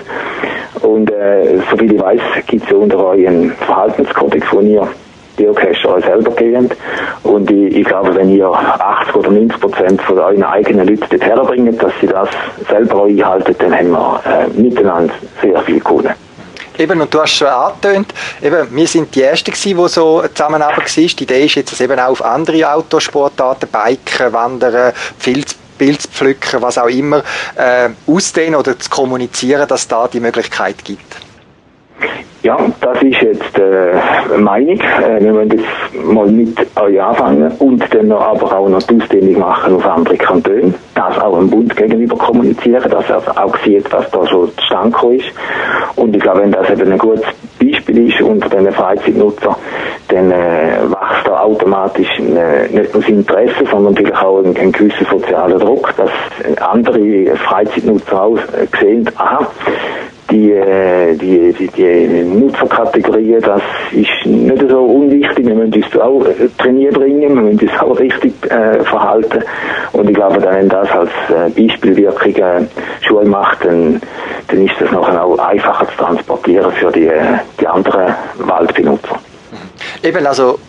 Und äh, soviel ich weiß, gibt es unter euch einen Verhaltenskodex, wo ihr Geocacher selber gehen. Und ich, ich, glaube, wenn ihr 80 oder 90 Prozent von euren eigenen Leuten dorthin herbringt, dass sie das selber einhalten, dann haben wir äh, miteinander sehr viel gewonnen. Eben, und du hast schon angetönt, eben, wir sind die Ersten gewesen, die so Zusammenarbeit war. Die Idee ist jetzt, dass eben auch auf andere Autosportarten, Biken, Wandern, Pilz, Pilz pflücken, was auch immer, äh, ausdehnen oder zu kommunizieren, dass da die Möglichkeit gibt. Ja, das ist jetzt äh, Meinung. Äh, wir wollen jetzt mal mit euch anfangen und dann noch, aber auch noch die Ausdehnung machen auf andere Kantone. Das auch dem Bund gegenüber kommunizieren, dass er auch sieht, was da schon zustande ist. Und ich glaube, wenn das eben ein gutes Beispiel ist unter den Freizeitnutzern, dann äh, wächst da automatisch äh, nicht nur das Interesse, sondern natürlich auch ein, ein gewisser sozialer Druck, dass andere Freizeitnutzer auch äh, sehen, aha, die, äh, die, die, die Nutzerkategorien, das ist nicht so unwichtig. Wir müssen uns auch äh, trainieren bringen, wir müssen uns auch richtig äh, verhalten. Und ich glaube, wenn das als äh, Beispielwirkung äh, Schule macht, dann, dann ist das nachher auch einfacher zu transportieren für die, die anderen Waldbenutzer. Eben, also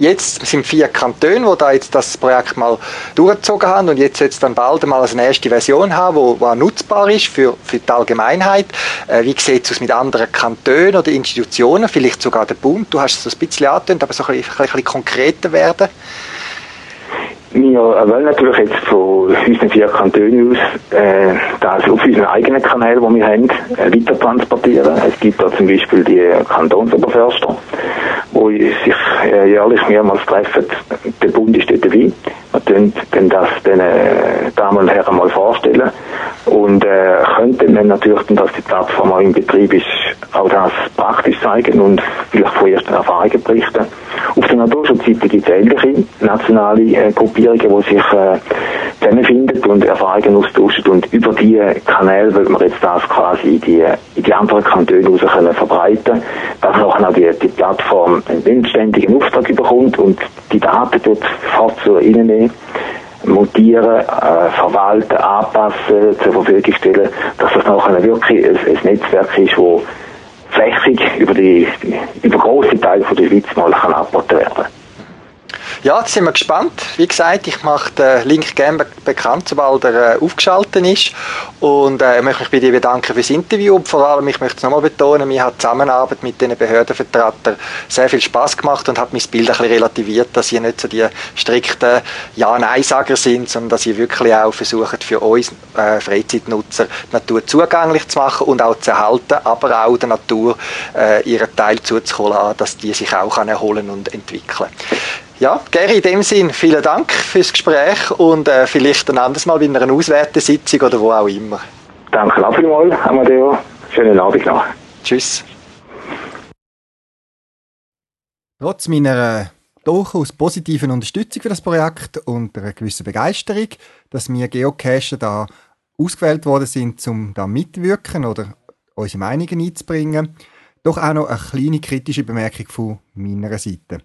Jetzt sind vier Kantone, die da jetzt das Projekt mal durchgezogen haben und jetzt jetzt dann bald mal eine erste Version haben, die, die nutzbar ist für, für die Allgemeinheit. Äh, wie sieht es mit anderen Kantonen oder Institutionen, vielleicht sogar der Bund? Du hast es ein bisschen angetönt, aber so ein bisschen, ein bisschen konkreter werden. Wir wollen natürlich jetzt von unseren vier Kantonen aus äh, das auf unseren eigenen Kanal, den wir haben, äh, weiter transportieren. Es gibt da zum Beispiel die Kantonsoberförster, wo sich äh, jährlich mehrmals treffen. Der Bund ist dort dabei. Wir können das den äh, Damen und Herren mal vorstellen und äh, könnten dann natürlich, dass die Plattform auch im Betrieb ist, auch das praktisch zeigen und vielleicht von ersten Erfahrungen berichten. Auf der Naturschutzseite gibt es ähnliche nationale äh, Gruppierungen, die sich äh, zusammenfinden und Erfahrungen austauschen und über diese Kanäle wird man jetzt das quasi in die, in die anderen Kantone raus können verbreiten, dass nachher auch die, die Plattform einen ständigen Auftrag bekommt und die Daten dort fort zu reinnehmen montieren, äh, verwalten, anpassen, zur Verfügung stellen, dass das nachher wirklich ein, ein Netzwerk ist, das flächig über, die, über große Teile von der Schweiz mal kann abgeboten werden Ja, jetzt sind wir gespannt. Wie gesagt, ich mache den Link gerne bekannt, sobald er äh, aufgeschaltet ist. Und äh, ich möchte mich bei dir bedanken fürs Interview. Und vor allem, ich möchte es nochmal betonen, mir hat die Zusammenarbeit mit den Behördenvertretern sehr viel Spaß gemacht und hat mein Bild ein bisschen relativiert, dass ihr nicht so die strikten Ja-Nein-Sager sind, sondern dass ihr wirklich auch versucht, für uns äh, Freizeitnutzer die Natur zugänglich zu machen und auch zu erhalten, aber auch der Natur äh, ihren Teil zuzuholen, dass die sich auch erholen und entwickeln kann. Ja, Gary, in dem Sinn, vielen Dank fürs Gespräch und äh, vielleicht ein anderes Mal bei einer Auswertesitzung oder wo auch immer. Danke auch vielmals, Amadeo. Schönen Abend noch. Tschüss. Trotz meiner äh, durchaus positiven Unterstützung für das Projekt und einer gewissen Begeisterung, dass wir Geocacher da ausgewählt worden sind, um da mitwirken oder unsere Meinungen einzubringen, doch auch noch eine kleine kritische Bemerkung von meiner Seite.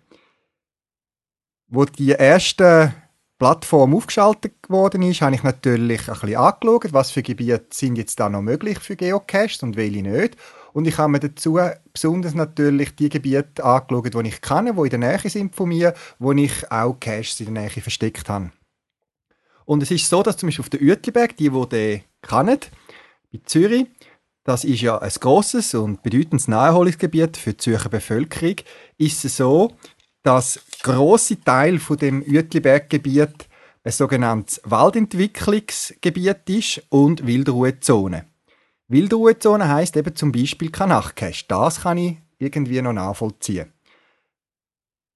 Wo die erste Plattform aufgeschaltet worden ist, habe ich natürlich ein bisschen angeschaut, was für Gebiete sind jetzt da noch möglich für Geocaches und welche nicht. Und ich habe mir dazu besonders natürlich die Gebiete angeschaut, die ich kenne, die in der Nähe sind von mir, wo ich auch Caches in der Nähe versteckt habe. Und es ist so, dass zum Beispiel auf der Uetliberg, die, die den kennen, bei Zürich, das ist ja ein grosses und bedeutendes Naherholungsgebiet für die Zürcher Bevölkerung, ist es so, dass große Teil von dem Uetliberggebiet ein sogenanntes Waldentwicklungsgebiet ist und Wildruhezone. Wildruhezone heißt eben zum Beispiel kein Nachtcache. Das kann ich irgendwie noch nachvollziehen.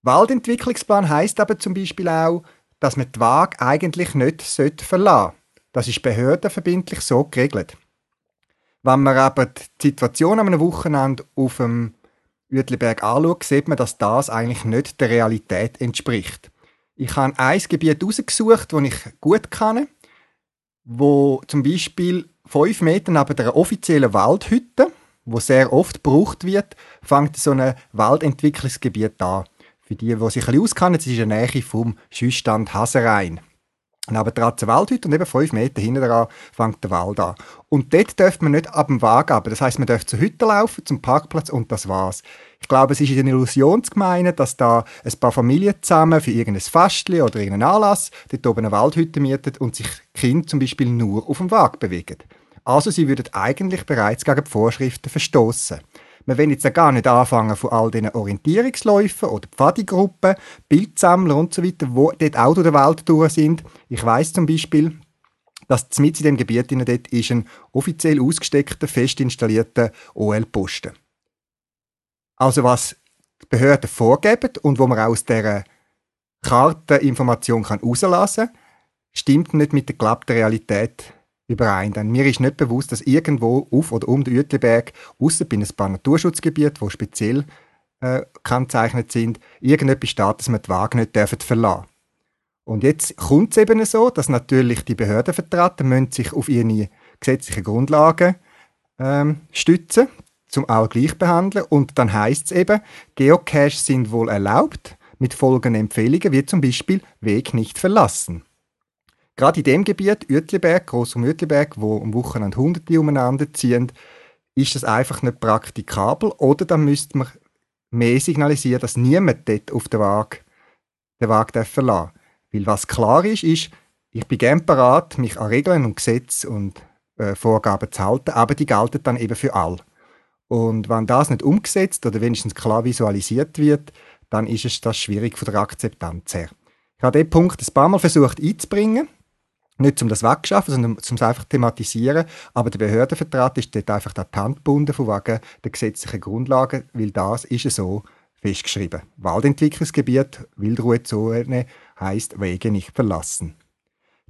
Waldentwicklungsplan heißt aber zum Beispiel auch, dass man die Waage eigentlich nicht verlassen sollte. Das ist behördenverbindlich so geregelt. Wenn man aber die Situation am einem Wochenende auf dem Uetliberg anschaut, sieht man, dass das eigentlich nicht der Realität entspricht. Ich habe ein Gebiet herausgesucht, das ich gut kenne, wo zum Beispiel fünf Meter neben der offiziellen Waldhütte, wo sehr oft gebraucht wird, fängt so ein Waldentwicklungsgebiet an. Für die, die sich ein bisschen auskennen, das ist in der Nähe vom Schüsstand Haserein. Neben der Waldhütte und eben fünf Meter hinten dran fängt der Wald an. Und dort dürfte man nicht ab dem Wagen aber Das heißt, man dürfte zur Hütte laufen, zum Parkplatz und das war's. Ich glaube, es ist eine Illusion zu meinen, dass da ein paar Familien zusammen für irgendein Fastli oder irgendeinen Anlass dort oben eine Waldhütte mieten und sich Kinder zum Beispiel nur auf dem Wagen bewegen. Also sie würden eigentlich bereits gegen die Vorschriften verstoßen. Wir wollen jetzt gar nicht anfangen von all diesen Orientierungsläufen oder Pfadigruppen, Bildsammler und so weiter, die dort auch durch die Welt durch sind. Ich weiß zum Beispiel, dass mit in dem Gebiet dort ist ein offiziell ausgesteckter, fest installierter OL-Posten. Also was die Behörden vorgeben und wo man aus dieser Karteninformation herauslassen kann, stimmt nicht mit der gelebten Realität überein. Denn mir ist nicht bewusst, dass irgendwo auf oder um den Uetliberg, außer bei ein paar Naturschutzgebieten, die speziell äh, kennzeichnet sind, irgendetwas steht, dass man die Waage nicht dürfen verlassen Und jetzt kommt es eben so, dass natürlich die Behördenvertreter sich auf ihre gesetzlichen Grundlagen ähm, stützen, zum auch gleich behandeln. Und dann heißt es eben, Geocaches sind wohl erlaubt, mit folgenden Empfehlungen, wie zum Beispiel Weg nicht verlassen. Gerade in dem Gebiet, Uetliberg, Grossum Uetliberg, wo am Wochenende Hunderte umeinander ziehen, ist das einfach nicht praktikabel. Oder dann müsste man mehr signalisieren, dass niemand dort auf der Waage den Wagen verlassen. Weil was klar ist, ist, ich bin gern bereit, mich an Regeln und Gesetze und äh, Vorgaben zu halten, aber die gelten dann eben für alle. Und wenn das nicht umgesetzt oder wenigstens klar visualisiert wird, dann ist es das schwierig von der Akzeptanz her. Ich habe diesen Punkt ein paar Mal versucht einzubringen nicht um das wegzuschaffen, sondern um es einfach zu thematisieren. Aber der Behördenvertreter ist dort einfach die Hand gebunden von wegen der gesetzlichen Grundlagen, weil das ist so festgeschrieben. Waldentwicklungsgebiet, Wildruhezone heisst Wege nicht verlassen.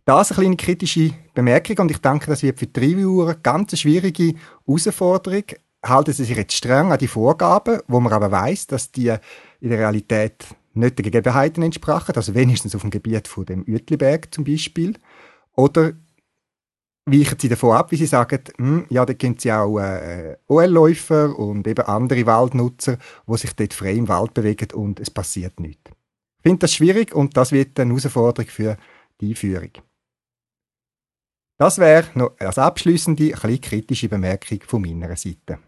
Das eine kleine kritische Bemerkung und ich denke, das wird für die Reviewer eine ganz schwierige Herausforderung. Halten sie sich jetzt streng an die Vorgaben, wo man aber weiß, dass die in der Realität nicht den Gegebenheiten entsprachen, also wenigstens auf dem Gebiet von dem Uetliberg zum Beispiel. Oder weichen sie davon ab, wie sie sagen, hm, ja, da gibt es ja auch äh, OL-Läufer und eben andere Waldnutzer, die sich dort frei im Wald bewegen und es passiert nichts. Ich finde das schwierig und das wird eine Herausforderung für die Einführung. Das wäre noch als abschließende, ein kritische Bemerkung von meiner Seite.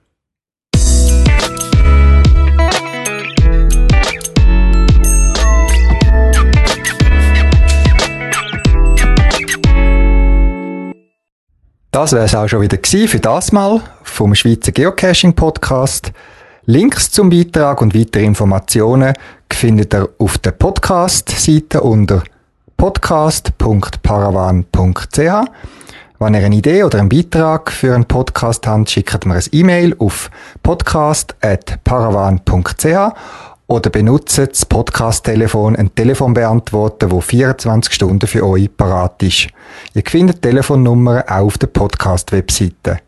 Das wäre es auch schon wieder gewesen für das Mal vom Schweizer Geocaching Podcast. Links zum Beitrag und weitere Informationen findet ihr auf der Podcast-Seite unter podcast.paravan.ch. Wenn ihr eine Idee oder einen Beitrag für einen Podcast habt, schickt mir ein E-Mail auf podcast.paravan.ch oder benutzt das Podcast-Telefon, ein Telefonbeantworter, wo 24 Stunden für euch parat ist. Ihr findet Telefonnummern auch auf der Podcast-Webseite.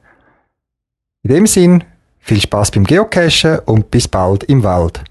In dem Sinn, viel Spaß beim Geocachen und bis bald im Wald.